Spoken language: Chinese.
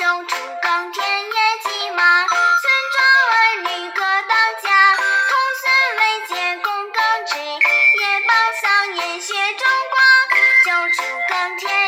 秋锄耕田也骑马，村庄儿女各当家。童孙未解供耕织，也傍桑阴学种瓜。秋锄耕田。